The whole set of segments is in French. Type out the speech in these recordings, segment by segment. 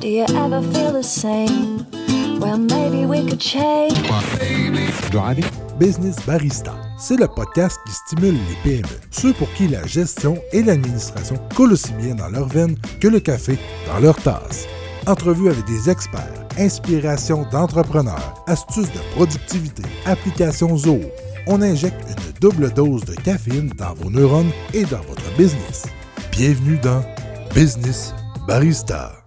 Do you ever feel the same? Well, maybe we could change. Driving. Business Barista. C'est le podcast qui stimule les PME, ceux pour qui la gestion et l'administration coulent aussi bien dans leurs veines que le café dans leur tasse. Entrevue avec des experts, inspiration d'entrepreneurs, astuces de productivité, applications Zoho. On injecte une double dose de caféine dans vos neurones et dans votre business. Bienvenue dans Business Barista.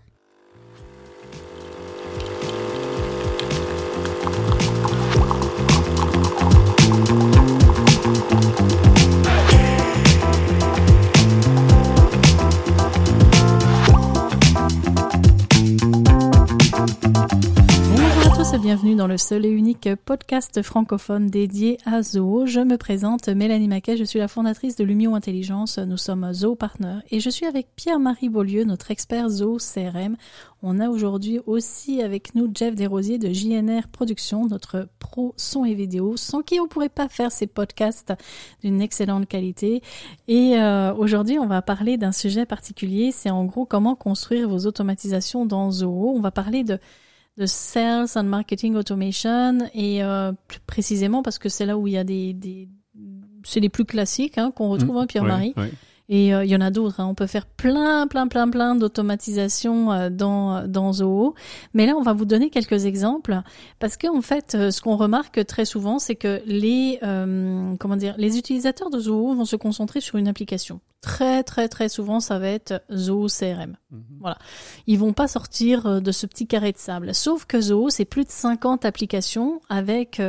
Bienvenue dans le seul et unique podcast francophone dédié à Zoho. Je me présente Mélanie Maquet, je suis la fondatrice de Lumio Intelligence. Nous sommes Zoho Partner et je suis avec Pierre-Marie Beaulieu, notre expert Zoho CRM. On a aujourd'hui aussi avec nous Jeff Desrosiers de JNR Productions, notre pro son et vidéo, sans qui on pourrait pas faire ces podcasts d'une excellente qualité. Et euh, aujourd'hui, on va parler d'un sujet particulier, c'est en gros comment construire vos automatisations dans Zoho. On va parler de de Sales and Marketing Automation et euh, plus précisément parce que c'est là où il y a des, des c'est les plus classiques hein, qu'on retrouve, hein, Pierre-Marie. Ouais, ouais. Et euh, il y en a d'autres. hein. On peut faire plein, plein, plein, plein d'automatisation euh, dans dans Zoho. Mais là, on va vous donner quelques exemples parce que en fait, euh, ce qu'on remarque très souvent, c'est que les euh, comment dire, les utilisateurs de Zoho vont se concentrer sur une application. Très, très, très souvent, ça va être Zoho CRM. Voilà. Ils vont pas sortir de ce petit carré de sable. Sauf que Zoho, c'est plus de 50 applications avec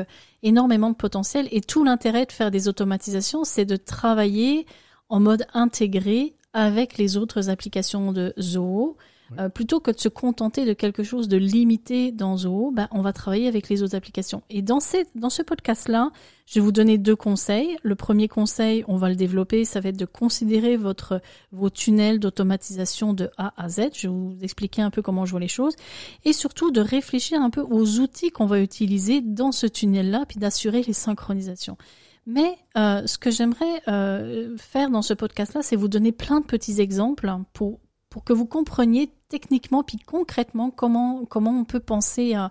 énormément de potentiel. Et tout l'intérêt de faire des automatisations, c'est de travailler en mode intégré avec les autres applications de Zoho. Euh, plutôt que de se contenter de quelque chose de limité dans Zoho, ben, on va travailler avec les autres applications. Et dans, ces, dans ce podcast-là, je vais vous donner deux conseils. Le premier conseil, on va le développer, ça va être de considérer votre, vos tunnels d'automatisation de A à Z. Je vais vous expliquer un peu comment je vois les choses. Et surtout de réfléchir un peu aux outils qu'on va utiliser dans ce tunnel-là, puis d'assurer les synchronisations. Mais euh, ce que j'aimerais euh, faire dans ce podcast-là, c'est vous donner plein de petits exemples pour, pour que vous compreniez techniquement puis concrètement comment, comment on peut penser à,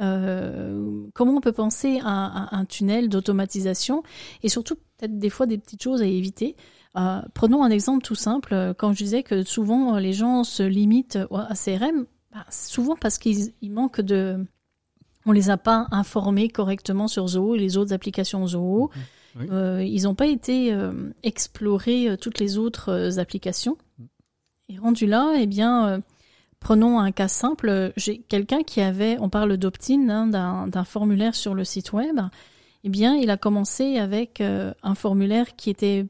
euh, comment on peut penser à, à un tunnel d'automatisation et surtout peut-être des fois des petites choses à éviter. Euh, prenons un exemple tout simple. euh, Quand je disais que souvent les gens se limitent à CRM, bah, souvent parce qu'ils ils manquent de, on les a pas informés correctement sur Zoho et les autres applications Zoho. Oui. Euh, ils n'ont pas été euh, explorer euh, toutes les autres applications. Et rendu là, eh bien, prenons un cas simple. J'ai quelqu'un qui avait, on parle d'opt-in, hein, d'un formulaire sur le site web. Eh bien, il a commencé avec un formulaire qui était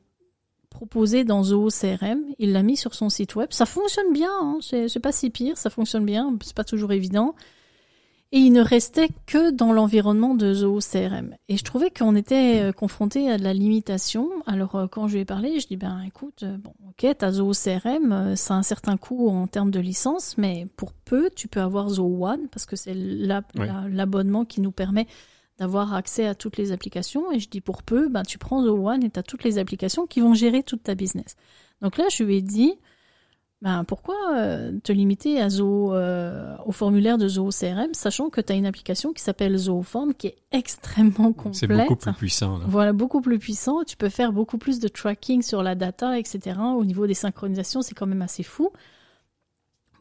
proposé dans Zoho CRM. Il l'a mis sur son site web. Ça fonctionne bien, hein, c'est pas si pire, ça fonctionne bien, c'est pas toujours évident. Et il ne restait que dans l'environnement de Zoho CRM. Et je trouvais qu'on était euh, confronté à de la limitation. Alors euh, quand je lui ai parlé, je dis ben écoute, euh, bon ok, t'as Zoho CRM, ça a un certain coût en termes de licence, mais pour peu, tu peux avoir Zoho One parce que c'est la- Ouais. la- l'abonnement qui nous permet d'avoir accès à toutes les applications. Et je dis pour peu, ben tu prends Zoho One et t'as toutes les applications qui vont gérer toute ta business. Donc là, je lui ai dit ben pourquoi euh, te limiter à Zoho, euh, au formulaire de Zoho CRM, sachant que tu as une application qui s'appelle Zooform qui est extrêmement complète. C'est beaucoup plus puissant. Là. Voilà, beaucoup plus puissant. Tu peux faire beaucoup plus de tracking sur la data, etc. Au niveau des synchronisations, c'est quand même assez fou.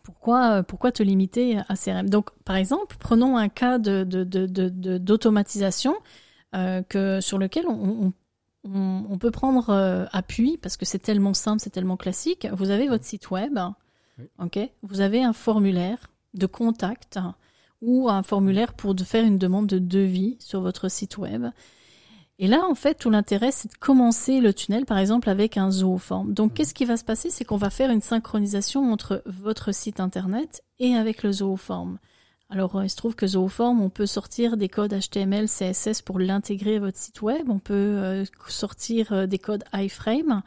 Pourquoi, euh, pourquoi te limiter à CRM Donc, par exemple, prenons un cas de, de, de, de- de- d'automatisation euh, que, sur lequel on, on, on- on peut prendre euh, appui parce que c'est tellement simple, c'est tellement classique. Vous avez votre site web, Oui. ok? Vous avez un formulaire de contact ou un formulaire pour de faire une demande de devis sur votre site web. Et là, en fait, tout l'intérêt, c'est de commencer le tunnel, par exemple, avec un zooform. Donc, qu'est-ce qui va se passer? C'est qu'on va faire une synchronisation entre votre site internet et avec le zooform. Alors, euh, il se trouve que Zooform, on peut sortir des codes HTML, CSS pour l'intégrer à votre site web. On peut euh, sortir euh, des codes iframe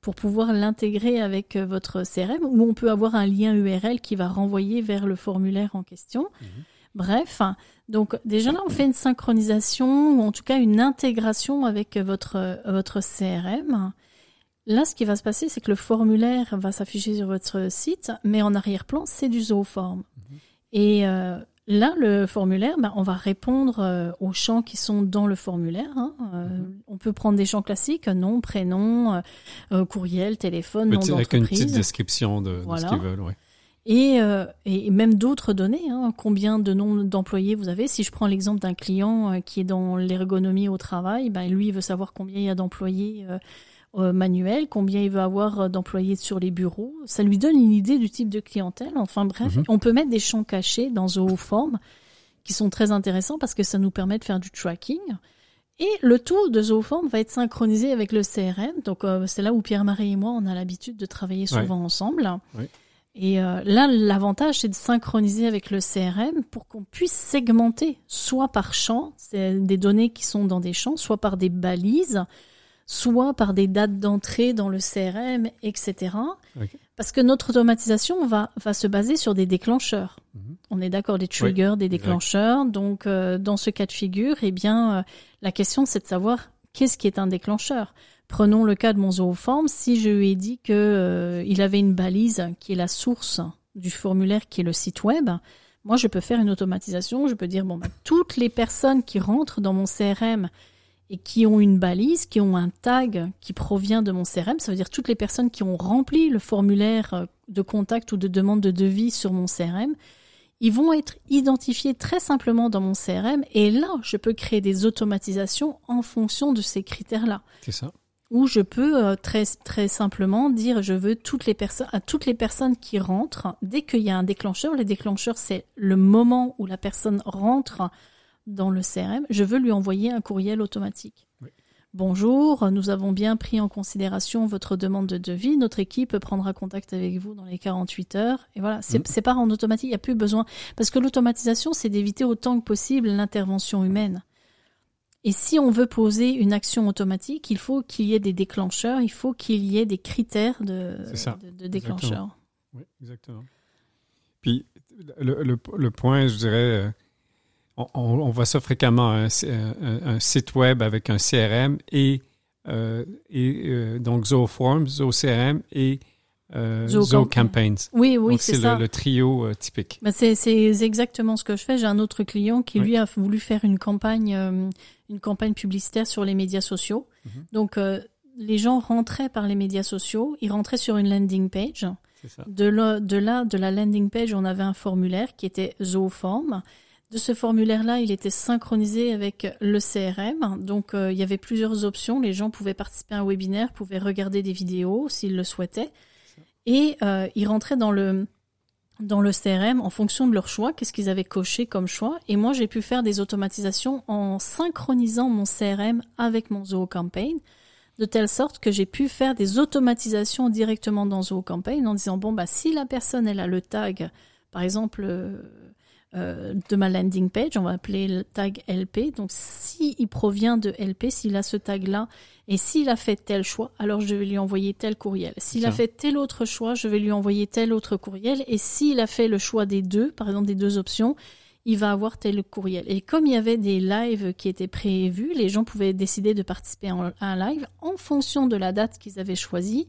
pour pouvoir l'intégrer avec votre CRM, ou on peut avoir un lien URL qui va renvoyer vers le formulaire en question. Bref, donc déjà là, on fait une synchronisation, ou en tout cas une intégration avec votre, votre CRM. Là, ce qui va se passer, c'est que le formulaire va s'afficher sur votre site, mais en arrière-plan, c'est du Zooform. Mhm. Et euh, là, le formulaire, ben, on va répondre euh, aux champs qui sont dans le formulaire. hein. Euh, On peut prendre des champs classiques, nom, prénom, euh, courriel, téléphone, nom Petit- avec une petite description de, ce qu'ils veulent. Ouais. Et, euh, et même d'autres données, hein, combien de nombres d'employés vous avez? Si je prends l'exemple d'un client qui est dans l'ergonomie au travail, ben lui il veut savoir combien il y a d'employés euh, manuels, combien il veut avoir euh, d'employés sur les bureaux. Ça lui donne une idée du type de clientèle. Enfin bref, Mhm. on peut mettre des champs cachés dans Zooform qui sont très intéressants parce que ça nous permet de faire du tracking. Et le tout de Zooform va être synchronisé avec le CRM. Donc euh, c'est là où Pierre-Marie et moi on a l'habitude de travailler souvent ensemble. Et euh, là, l'avantage, c'est de synchroniser avec le CRM pour qu'on puisse segmenter, soit par champ, c'est des données qui sont dans des champs, soit par des balises, soit par des dates d'entrée dans le CRM, etc. Parce que notre automatisation va, va se baser sur des déclencheurs. Mhm. On est d'accord, des triggers, des déclencheurs. Donc, euh, dans ce cas de figure, eh bien, euh, la question, c'est de savoir qu'est-ce qui est un déclencheur. Prenons le cas de mon zooform. Si je lui ai dit que euh, il avait une balise qui est la source du formulaire, qui est le site web, moi, je peux faire une automatisation. Je peux dire bon, bah, toutes les personnes qui rentrent dans mon CRM et qui ont une balise, qui ont un tag qui provient de mon CRM, ça veut dire toutes les personnes qui ont rempli le formulaire euh, de contact ou de demande de devis sur mon CRM, ils vont être identifiés très simplement dans mon CRM et là, je peux créer des automatisations en fonction de ces critères-là. C'est ça. Ou je peux euh, très très simplement dire je veux toutes les personnes à toutes les personnes qui rentrent dès qu'il y a un déclencheur. Le déclencheur c'est le moment où la personne rentre dans le CRM. Je veux lui envoyer un courriel automatique. Oui. Bonjour, nous avons bien pris en considération votre demande de devis. Notre équipe prendra contact avec vous dans les 48 heures. Et voilà, c'est c'est pas en automatique, il n'y a plus besoin. Parce que l'automatisation, c'est d'éviter autant que possible l'intervention humaine. Et si on veut poser une action automatique, il faut qu'il y ait des déclencheurs, il faut qu'il y ait des critères de, ça. de, de déclencheurs. Oui, exactement. Puis, le, le, le point, je dirais, euh, on, voit ça fréquemment, un, un site web avec un CRM et, euh, et euh, donc Zooforms, ZooCRM et euh, Zoo ZooCampaigns. Oui, oui, c'est c'est ça. le, le trio euh, typique. Bah, c'est c'est exactement ce que je fais. J'ai un autre client qui Oui. lui a voulu faire une campagne, euh, une campagne publicitaire sur les médias sociaux. Mhm. Donc euh, les gens rentraient par les médias sociaux, ils rentraient sur une landing page. C'est ça. De là, de là, de la landing page, on avait un formulaire qui était Zooform. De ce formulaire-là, il était synchronisé avec le CRM. Donc, euh, il y avait plusieurs options. Les gens pouvaient participer à un webinaire, pouvaient regarder des vidéos s'ils le souhaitaient. Et euh, ils rentraient dans le, CRM en fonction de leur choix, qu'est-ce qu'ils avaient coché comme choix. Et moi, j'ai pu faire des automatisations en synchronisant mon CRM avec mon ZooCampaign de telle sorte que j'ai pu faire des automatisations directement dans ZooCampaign en disant bon bah si la personne elle a le tag par exemple euh, euh, de ma landing page, on va appeler le tag LP. Donc si il provient de LP, s'il a ce tag là et s'il a fait tel choix, alors je vais lui envoyer tel courriel. S'il a fait tel autre choix, je vais lui envoyer tel autre courriel et s'il a fait le choix des deux, par exemple des deux options, il va avoir tel courriel. Et comme il y avait des lives qui étaient prévus, les gens pouvaient décider de participer à un live en fonction de la date qu'ils avaient choisie.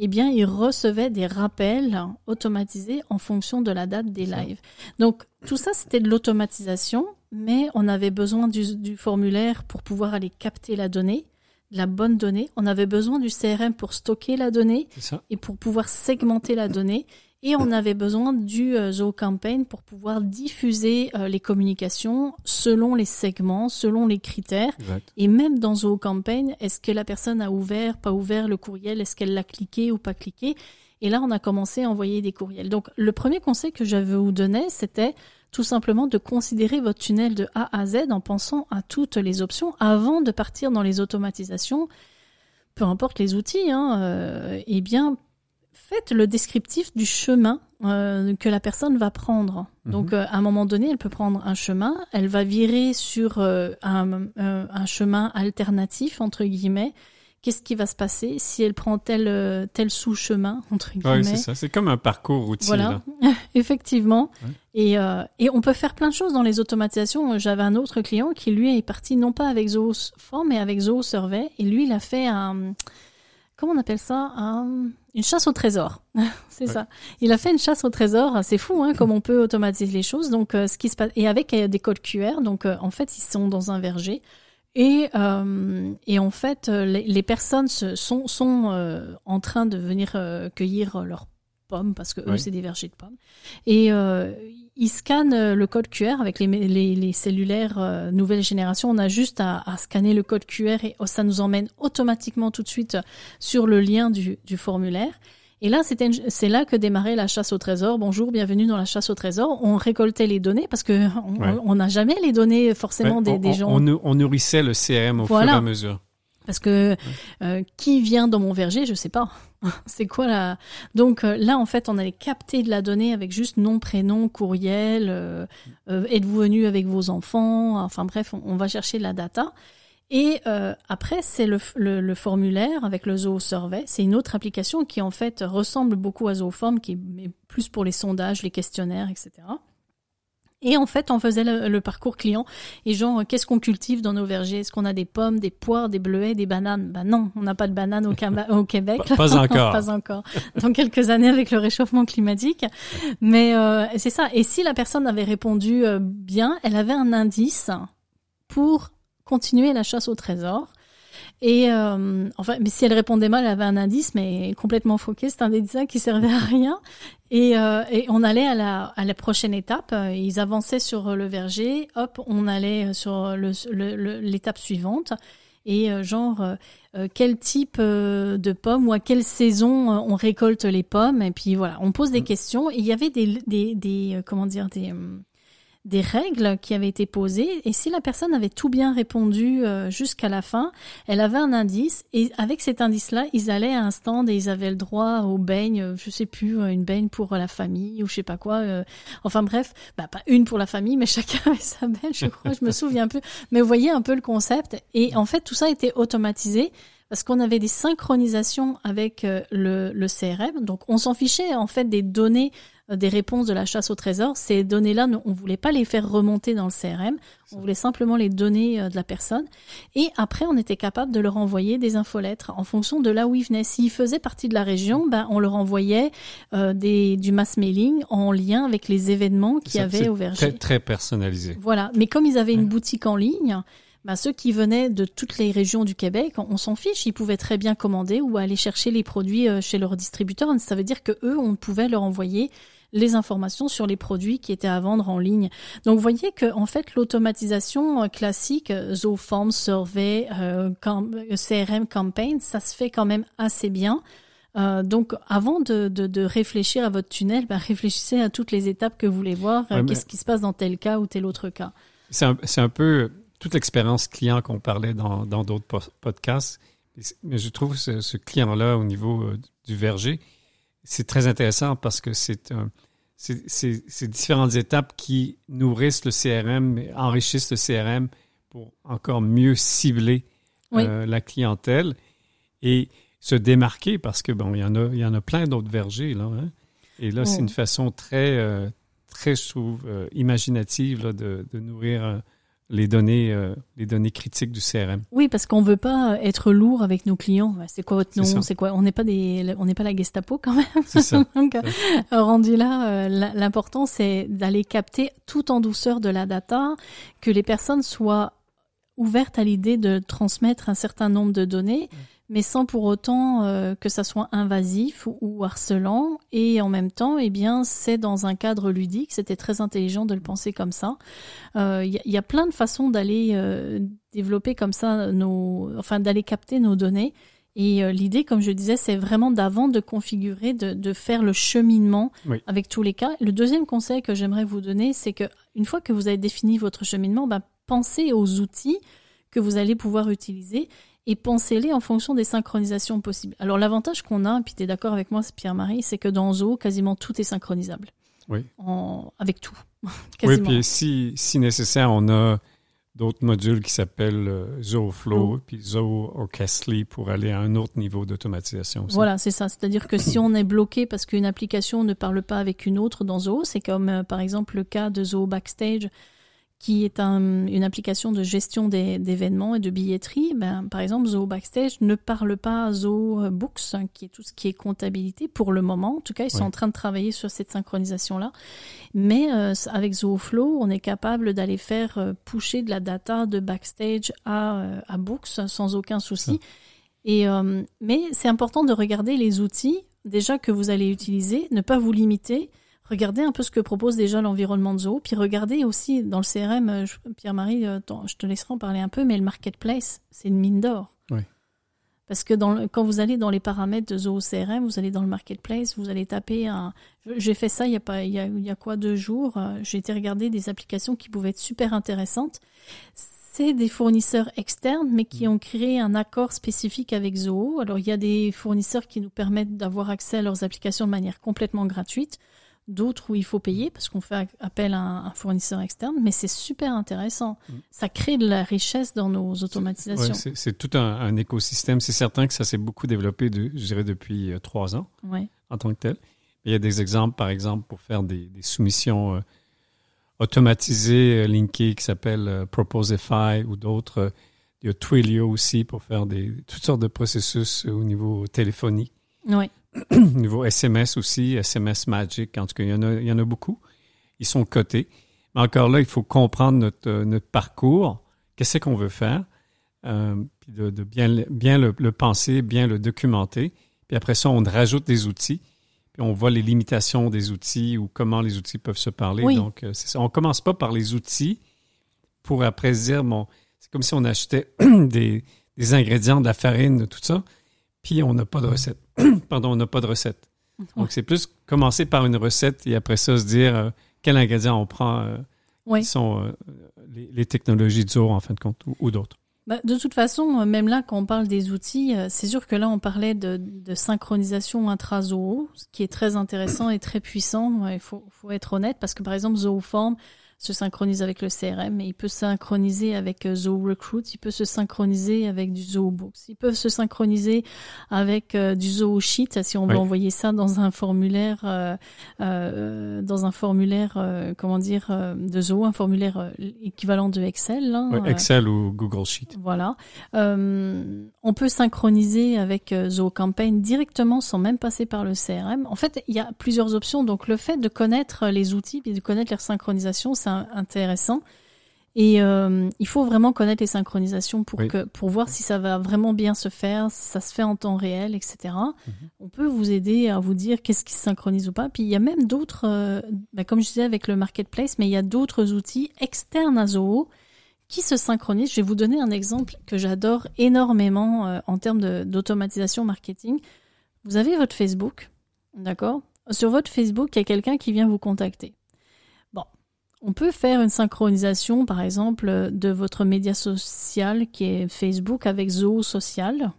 Eh bien, ils recevaient des rappels automatisés en fonction de la date des lives. Donc, tout ça, c'était de l'automatisation, mais on avait besoin du, du formulaire pour pouvoir aller capter la donnée, la bonne donnée. On avait besoin du CRM pour stocker la donnée et pour pouvoir segmenter la donnée. Et on avait besoin du euh, ZooCampaign pour pouvoir diffuser euh, les communications selon les segments, selon les critères. Exact. Et même dans ZooCampaign, est-ce que la personne a ouvert, pas ouvert le courriel Est-ce qu'elle l'a cliqué ou pas cliqué? Et là, on a commencé à envoyer des courriels. Donc, le premier conseil que je vous donnais, c'était tout simplement de considérer votre tunnel de A à Z en pensant à toutes les options avant de partir dans les automatisations. Peu importe les outils, hein, euh, eh bien, faites le descriptif du chemin euh, que la personne va prendre. Mhm. Donc, euh, à un moment donné, elle peut prendre un chemin, elle va virer sur euh, un, un chemin alternatif, entre guillemets. Qu'est-ce qui va se passer si elle prend tel, tel sous-chemin, entre guillemets Oui, c'est ça. C'est comme un parcours routier. voilà, là. effectivement. Ouais. Et, et on peut faire plein de choses dans les automatisations. J'avais un autre client qui, lui, est parti non pas avec Zooform, mais avec ZooSurvey. Et lui, il a fait un... Comment on appelle ça? Un, Une chasse au trésor, c'est Ouais. ça. Il a fait une chasse au trésor, c'est fou, hein, comme on peut automatiser les choses. Donc, euh, ce qui se passe et avec euh, des codes QR. Donc, euh, en fait, ils sont dans un verger et et en fait, les, les personnes se- sont sont en train de venir cueillir leurs pommes parce que eux, c'est des vergers de pommes. Et ils scannent euh, le code QR avec les, les, les cellulaires euh, nouvelle génération. On a juste à, à scanner le code QR et oh, ça nous emmène automatiquement tout de suite sur le lien du, du formulaire. Et là, c'est là que démarrait la chasse au trésor. Bonjour, bienvenue dans la chasse au trésor. On récoltait les données parce que on- Ouais. n'a jamais les données forcément Ouais, des, on, des gens. on nou- on nourrissait le CRM au Voilà. fur et à mesure. Parce que euh, qui vient dans mon verger, je sais pas. C'est quoi la Donc euh, là, en fait, on allait capter de la donnée avec juste nom, prénom, courriel. euh, euh, Êtes-vous venu avec vos enfants Enfin bref, on, on va chercher de la data. Et euh, après, c'est le, le, le formulaire avec le Zoo Survey. C'est une autre application qui en fait ressemble beaucoup à Zooform, qui est mais plus pour les sondages, les questionnaires, etc. Et en fait, on faisait le, le parcours client. Et genre, euh, qu'est-ce qu'on cultive dans nos vergers? Est-ce qu'on a des pommes, des poires, des bleuets, des bananes? Ben non, on n'a pas de bananes au, Québec. Pas, pas encore. pas encore. Dans quelques années avec le réchauffement climatique. Mais euh, c'est ça. Et si la personne avait répondu euh, bien, elle avait un indice pour continuer la chasse au trésor. Et euh, enfin, mais si elle répondait mal, elle avait un indice, mais complètement foqué. C'est un indice qui servait à rien? Et, euh, et on allait à la, à la prochaine étape. Euh, Ils avançaient sur le verger. Hop, on allait sur le- le- le- l'étape suivante. Et euh, genre, euh, euh, quel type euh, de pommes ou à quelle saison euh, on récolte les pommes? Et puis voilà, on pose des Mm. questions. Et il y avait des, des, des euh, comment dire, des, euh, des règles qui avaient été posées. Et si la personne avait tout bien répondu euh, jusqu'à la fin, elle avait un indice. Et avec cet indice-là, ils allaient à un stand et ils avaient le droit au beigne, euh, je sais plus, euh, une beigne pour la famille ou je sais pas quoi. enfin bref, bah, pas une pour la famille, mais chacun avait sa beigne, je crois. je me souviens peu. Mais vous voyez un peu le concept. Et en fait, tout ça était automatisé parce qu'on avait des synchronisations avec le, le CRM. Donc, on s'en fichait en fait des données, des réponses de la chasse au trésor. Ces données-là, on voulait pas les faire remonter dans le CRM. On voulait simplement les données euh, de la personne. Et après, on était capable de leur envoyer des infolettres en fonction de là où ils venaient. S'ils faisaient partie de la région, ben, on leur envoyait euh, des, du mass mailing en lien avec les événements qu'il y avait au verger. Très, très personnalisé. Voilà. Mais comme ils avaient une boutique en ligne, bah, ceux qui venaient de toutes les régions du Québec, on, on s'en fiche, ils pouvaient très bien commander ou aller chercher les produits euh, chez leur distributeur. Ça veut dire que eux, on pouvait leur envoyer les informations sur les produits qui étaient à vendre en ligne. Donc, vous voyez que en fait, l'automatisation euh, classique, euh, Zooform, Survey, euh, cam- CRM Campaign, ça se fait quand même assez bien. Euh, donc, avant de, de, de réfléchir à votre tunnel, bah, réfléchissez à toutes les étapes que vous voulez voir. Ouais, Qu'est-ce qui se passe dans tel cas ou tel autre cas. C'est un, peu toute l'expérience client qu'on parlait dans d'autres po- podcasts. Mais je trouve ce, ce client-là au niveau du verger, c'est très intéressant parce que c'est c'est différentes étapes qui nourrissent le CRM, enrichissent le CRM pour encore mieux cibler Oui. euh, la clientèle et se démarquer parce que bon, il y en a, il y en a plein d'autres vergers là. hein. Et là, c'est une façon très, euh, très, je trouve, euh, imaginative là, de, de nourrir les données, euh, les données critiques du CRM. Oui, parce qu'on veut pas être lourd avec nos clients. C'est quoi votre nom. C'est quoi On n'est pas des, on n'est pas la Gestapo quand même. Ça. Donc, euh, rendu là, euh, l'important c'est d'aller capter tout en douceur de la data, que les personnes soient ouvertes à l'idée de transmettre un certain nombre de données, mais sans pour autant euh, que ça soit invasif ou, ou harcelant. Et en même temps, eh bien, c'est dans un cadre ludique. C'était très intelligent de le penser comme ça. Euh, Il y, a- il y a plein de façons d'aller euh, développer comme ça nos, enfin d'aller capter nos données. Et euh, l'idée, comme je disais, c'est vraiment d'avant de configurer, de, de faire le cheminement Oui. avec tous les cas. Le deuxième conseil que j'aimerais vous donner, c'est que une fois que vous avez défini votre cheminement, ben, pensez aux outils que vous allez pouvoir utiliser et pensez-les en fonction des synchronisations possibles. Alors l'avantage qu'on a, puis tu es d'accord avec moi, Pierre-Marie, c'est que dans Zoho, quasiment tout est synchronisable. Oui. En, avec tout. Oui, puis si, si nécessaire, on a d'autres modules qui s'appellent euh, ZooFlow puis Zoo Orchestly pour aller à un autre niveau d'automatisation. aussi. Voilà, c'est ça. C'est-à-dire que si on est bloqué parce qu'une application ne parle pas avec une autre dans Zoho, c'est comme euh, par exemple le cas de Zoho Backstage qui est un- une application de gestion des- d'événements et de billetterie. Ben, par exemple, Zoho Backstage ne parle pas à Zoho Books, hein, qui est tout ce qui est comptabilité pour le moment. En tout cas, ils sont Ouais. en train de travailler sur cette synchronisation-là. Mais euh, avec Zoho Flow, on est capable d'aller faire euh, pusher de la data de Backstage à, euh, à Books sans aucun souci. Et, euh, mais c'est important de regarder les outils déjà que vous allez utiliser, ne pas vous limiter. Regardez un peu ce que propose déjà l'environnement de Zoho, puis regardez aussi dans le CRM, euh, Pierre-Marie, euh, je te laisserai en parler un peu, mais le marketplace, c'est une mine d'or. Oui. Parce que dans le- quand vous allez dans les paramètres de Zoho CRM, vous allez dans le marketplace, vous allez taper un. J'ai fait ça il y a pas, il y a, il y a quoi deux jours. euh, J'ai été regarder des applications qui pouvaient être super intéressantes. C'est des fournisseurs externes, mais qui ont créé un accord spécifique avec Zoho. Alors il y a des fournisseurs qui nous permettent d'avoir accès à leurs applications de manière complètement gratuite, d'autres où il faut payer parce qu'on fait appel à un, fournisseur externe, mais c'est super intéressant. Ça crée de la richesse dans nos automatisations. C'est tout un, un écosystème. C'est certain que ça s'est beaucoup développé, de, je dirais, depuis euh, trois ans Ouais. en tant que tel. Il y a des exemples, par exemple, pour faire des, des soumissions euh, automatisées, euh, linkées, qui s'appellent euh, Proposify ou d'autres. Il y a Twilio aussi pour faire des, toutes sortes de processus au niveau téléphonie, Ouais. Au niveau SMS aussi, SMS Magic. En tout cas, il y en a, il y en a beaucoup. Ils sont cotés. Mais encore là, il faut comprendre notre, euh, notre parcours. Qu'est-ce qu'on veut faire? Euh, puis de, de bien, le- bien le, le penser, bien le documenter. Puis après ça, on rajoute des outils. Puis on voit les limitations des outils ou comment les outils peuvent se parler. Oui. Donc, euh, c'est ça. On commence pas par les outils pour après se dire, bon, c'est comme si on achetait des, des ingrédients, de la farine, tout ça, puis on n'a pas de recette. Pardon, on n'a pas de recette. Donc, c'est plus commencer par une recette et après ça, se dire euh, quel ingrédient on prend, euh, Oui. qui sont euh, les, les technologies du jour, en fin de compte, ou, ou d'autres. Bah, de toute façon, même là, quand on parle des outils, c'est sûr que là, on parlait de, de synchronisation intra-Zoho, ce qui est très intéressant et très puissant. Ouais, Il faut, faut être honnête, parce que par exemple, Zooform se synchronise avec le CRM, mais il peut se synchroniser avec euh, Zoho Recruit, il peut se synchroniser avec du Zoho Books, il peut se synchroniser avec euh, du Zoho Sheet, si on veut Oui. envoyer ça dans un formulaire, euh, euh, dans un formulaire, euh, comment dire, euh, de Zoho, un formulaire équivalent de Excel. euh, Excel ou Google Sheet. voilà. Euh, on peut synchroniser avec Zoho Campaign directement sans même passer par le CRM. En fait, il y a plusieurs options. Donc, le fait de connaître les outils et de connaître leur synchronisation, intéressant. Et euh, il faut vraiment connaître les synchronisations pour, Oui. que, pour voir si ça va vraiment bien se faire, si ça se fait en temps réel, etc. On peut vous aider à vous dire qu'est-ce qui se synchronise ou pas. Puis il y a même d'autres, euh, ben, comme je disais avec le marketplace, mais il y a d'autres outils externes à Zoho qui se synchronisent. Je vais vous donner un exemple que j'adore énormément euh, en termes d'automatisation marketing. Vous avez votre Facebook, d'accord? Sur votre Facebook, il y a quelqu'un qui vient vous contacter. On peut faire une synchronisation, par exemple, de votre média social qui est Facebook avec Zoho Social.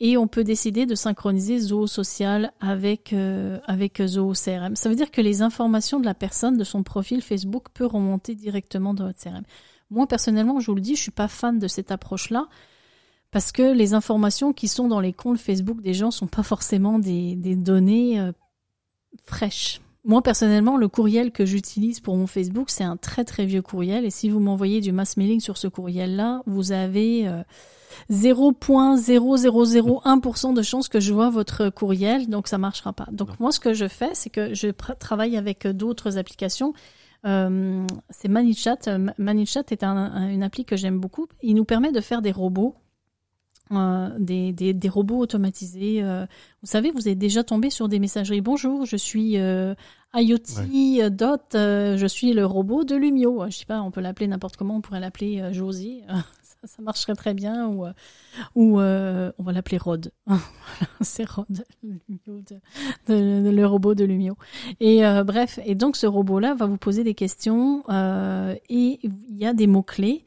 Et on peut décider de synchroniser Zoho Social avec, euh, avec CRM. Ça veut dire que les informations de la personne, de son profil Facebook, peut remonter directement dans votre CRM. Moi, personnellement, je vous le dis, je suis pas fan de cette approche-là parce que les informations qui sont dans les comptes Facebook des gens sont pas forcément des, des données euh, fraîches. Moi, personnellement, le courriel que j'utilise pour mon Facebook, c'est un très très vieux courriel. Et si vous m'envoyez du mass mailing sur ce courriel-là, vous avez euh, 0.0001% de chances que je vois votre courriel, donc ça marchera pas. Donc Non. moi, ce que je fais, c'est que je travaille avec d'autres applications. Euh, c'est ManyChat. Euh, ManyChat est un- un- une appli que j'aime beaucoup. Il nous permet de faire des robots. Euh, des, des, des robots automatisés. euh. vous savez, vous êtes déjà tombé sur des messageries. Bonjour, je suis euh, IoT euh, dot, euh, je suis le robot de Lumio. Je sais pas, on peut l'appeler n'importe comment. On pourrait l'appeler euh, Josie. ça, ça marcherait très bien. Ou, euh, ou euh, on va l'appeler Rod. C'est Rod, Lumio de- de- de- le robot de Lumio. Et euh, bref, et donc ce robot-là va vous poser des questions euh, et il y a des mots-clés.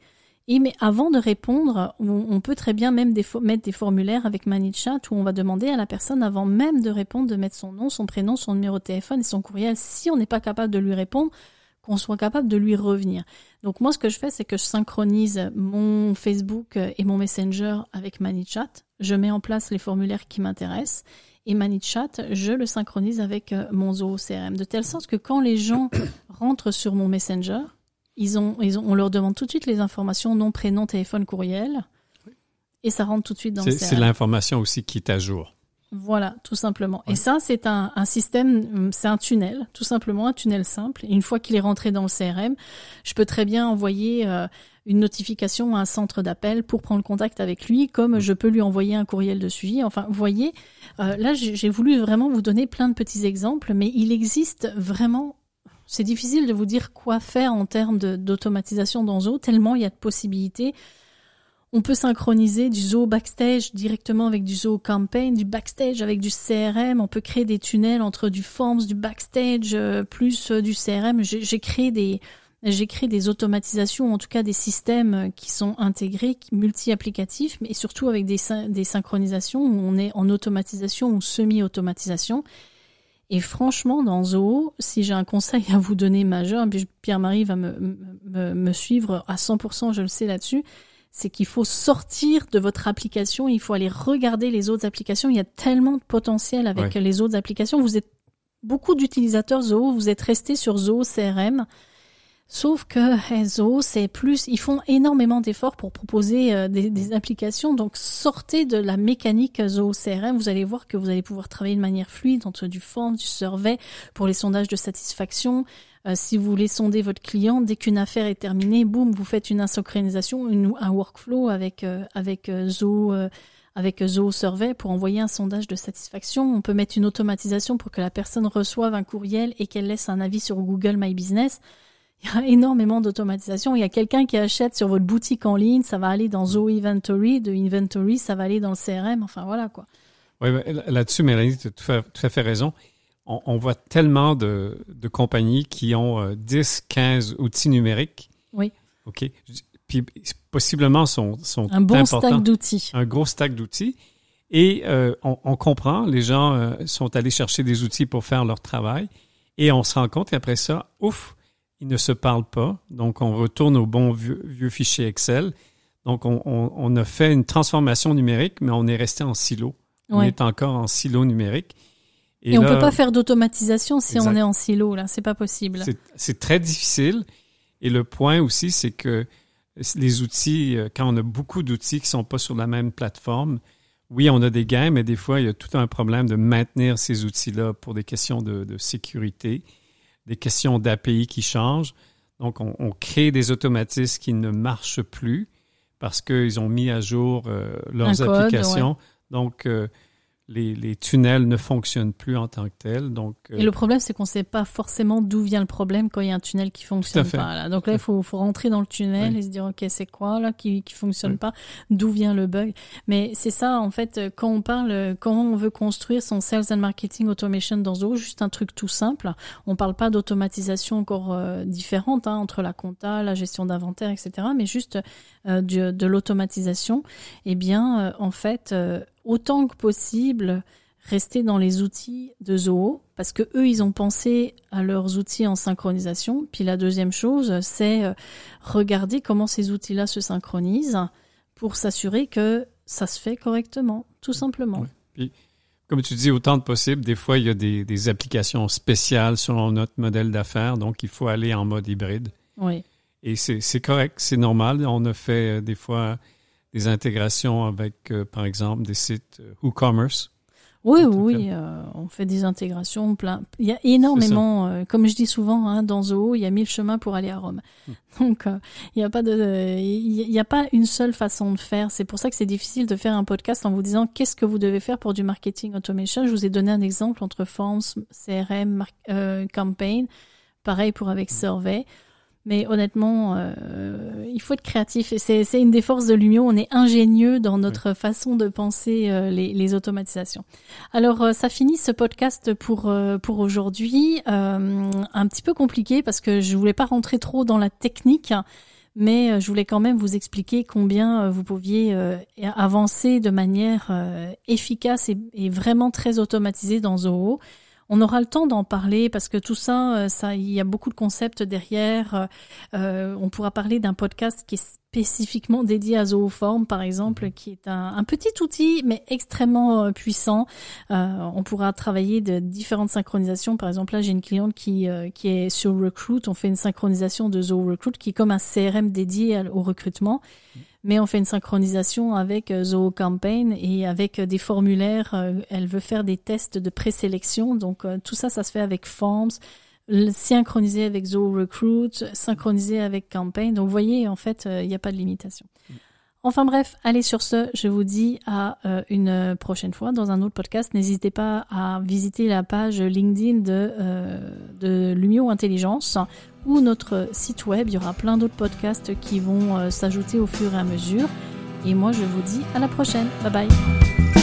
Et mais avant de répondre, on, peut très bien même mettre des formulaires avec ManyChat où on va demander à la personne avant même de répondre de mettre son nom, son prénom, son numéro de téléphone et son courriel. Si on n'est pas capable de lui répondre, qu'on soit capable de lui revenir. Donc moi, ce que je fais, c'est que je synchronise mon Facebook et mon Messenger avec ManyChat. Je mets en place les formulaires qui m'intéressent et ManyChat, je le synchronise avec euh, mon Zoho CRM, de telle sorte que quand les gens rentrent sur mon Messenger, ils ont, ils ont, on leur demande tout de suite les informations, nom, prénom, téléphone, courriel, et ça rentre tout de suite dans le C'est c'est CRM. l'information aussi qui est à jour. Voilà, tout simplement. Et ça, c'est un, un système, c'est un tunnel, tout simplement un tunnel simple. Et une fois qu'il est rentré dans le CRM, je peux très bien envoyer euh, une notification à un centre d'appel pour prendre contact avec lui, comme je peux lui envoyer un courriel de suivi. Enfin, vous voyez, euh, là, j'ai voulu vraiment vous donner plein de petits exemples, mais il existe vraiment. C'est difficile de vous dire quoi faire en termes d'automatisation dans Zoho, tellement il y a de possibilités. On peut synchroniser du Zoho Backstage directement avec du Zoho Campaign, du Backstage avec du CRM. On peut créer des tunnels entre du Forms, du Backstage, euh, plus euh, du CRM. J'ai créé des j'ai créé des automatisations, en tout cas des systèmes euh, qui sont intégrés, multi-applicatifs, mais surtout avec des, des synchronisations où on est en automatisation ou semi-automatisation. Et franchement, dans Zoho, si j'ai un conseil à vous donner majeur, Pierre-Marie va me, me, me suivre à 100%, je le sais là-dessus, c'est qu'il faut sortir de votre application, il faut aller regarder les autres applications. Il y a tellement de potentiel avec Ouais. les autres applications. Vous êtes beaucoup d'utilisateurs Zoho, vous êtes restés sur Zoho CRM. Sauf que Zoho, c'est plus, ils font énormément d'efforts pour proposer euh, des, des applications. Donc, sortez de la mécanique Zoho CRM. Vous allez voir que vous allez pouvoir travailler de manière fluide entre du form, du survey pour les sondages de satisfaction. Euh, si vous voulez sonder votre client, dès qu'une affaire est terminée, boum, vous faites une asynchronisation, une- un workflow avec euh, avec euh, Zoho. euh, avec Zoho Survey pour envoyer un sondage de satisfaction. On peut mettre une automatisation pour que la personne reçoive un courriel et qu'elle laisse un avis sur Google My Business. Il y a énormément d'automatisation. Il y a quelqu'un qui achète sur votre boutique en ligne, ça va aller dans Zoho Inventory, de Inventory, ça va aller dans le CRM. Enfin voilà quoi. Oui, là-dessus, Mélanie, tu as tout à, fait raison. On, on voit tellement de, de compagnies qui ont euh, 10, 15 outils numériques. Oui. OK. Puis possiblement sont, sont Un bon importants. stack d'outils. un gros stack d'outils. Et euh, on, on comprend, les gens euh, sont allés chercher des outils pour faire leur travail. Et on se rend compte qu'après ça, ouf, ils ne se parlent pas. Donc, on retourne au bon vieux, vieux fichier Excel. Donc, on, on, on a fait une transformation numérique, mais on est resté en silo. On Ouais. est encore en silo numérique. Et, on là, peut pas faire d'automatisation si Exact. on est en silo là, c'est pas possible. c'est- très difficile. Et le point aussi, c'est que les outils, euh, quand on a beaucoup d'outils qui sont pas sur la même plateforme, oui, on a des gains, mais des fois, il y a tout un problème de maintenir ces outils-là pour des questions de, de sécurité, des questions d'API qui changent. Donc, on, on crée des automatismes qui ne marchent plus parce qu'ils ont mis à jour euh, leurs code, applications. Donc, euh, les, les tunnels ne fonctionnent plus en tant que tels. Donc, euh, Et le problème, c'est qu'on sait pas forcément d'où vient le problème quand il y a un tunnel qui fonctionne pas. Là. Donc là, il faut, faut rentrer dans le tunnel Oui. et se dire, OK, c'est quoi là qui, qui fonctionne Oui. pas D'où vient le bug Mais c'est ça, en fait, euh, quand on parle, euh, quand on veut construire son Sales and Marketing Automation dans Zoho, juste un truc tout simple. On parle pas d'automatisation encore euh, différente hein, entre la compta, la gestion d'inventaire, etc. Mais juste euh, du- de l'automatisation. Eh bien, en fait, autant que possible, rester dans les outils de Zoho parce que eux ils ont pensé à leurs outils en synchronisation. Puis la deuxième chose, c'est euh, regarder comment ces outils-là se synchronisent pour s'assurer que ça se fait correctement, tout simplement. Ouais. comme tu dis, autant de possible, des fois, il y a des, des applications spéciales selon notre modèle d'affaires, donc il faut aller en mode hybride. Oui. Et c'est c'est correct, c'est normal. On a fait euh, des fois des intégrations avec, euh, par exemple, des sites euh, WooCommerce. Oui, oui, euh, on fait des intégrations plein. Il y a énormément, euh, comme je dis souvent, hein, dans Zoho, il y a mille chemins pour aller à Rome. Hmm. Donc, euh, il n'y a pas de, il y a pas une seule façon de faire. C'est pour ça que c'est difficile de faire un podcast en vous disant qu'est-ce que vous devez faire pour du marketing automation? Je vous ai donné un exemple entre Forms, CRM, Campaign. Pareil pour avec Survey. Mais honnêtement, euh, il faut être créatif c'est c'est une des forces de l'Union. On est ingénieux dans notre façon de penser euh, les, les automatisations. Alors, euh, ça finit ce podcast pour euh, pour aujourd'hui. Euh, un petit peu compliqué parce que je voulais pas rentrer trop dans la technique, mais je voulais quand même vous expliquer combien vous pouviez avancer de manière efficace et, et vraiment très automatisée dans Zoho. On aura le temps d'en parler parce que tout ça, euh, ça, il y a beaucoup de concepts derrière. Euh, on pourra parler d'un podcast qui est spécifiquement dédié à Zooform, par exemple, qui est un, un petit outil, mais extrêmement euh, puissant. Euh, on pourra travailler de différentes synchronisations. Par exemple, là, j'ai une cliente qui, euh, qui est sur Recruit. On fait une synchronisation de Zoo Recruit, qui est comme un CRM dédié au recrutement. Mais on fait une synchronisation avec Zoo Campaign et avec des formulaires. Elle veut faire des tests de présélection. Donc, tout ça, ça se fait avec Forms synchroniser avec Zoho Recruit, synchroniser avec Campaign. Donc vous voyez, en fait, euh, il n'y a pas de limitation. Enfin bref, allez sur ce, je vous dis à euh, une prochaine fois dans un autre podcast. N'hésitez pas à visiter la page LinkedIn de, euh, de Lumio Intelligence ou notre site web. Il y aura plein d'autres podcasts qui vont s'ajouter au fur et à mesure. Et moi, je vous dis à la prochaine. Bye bye.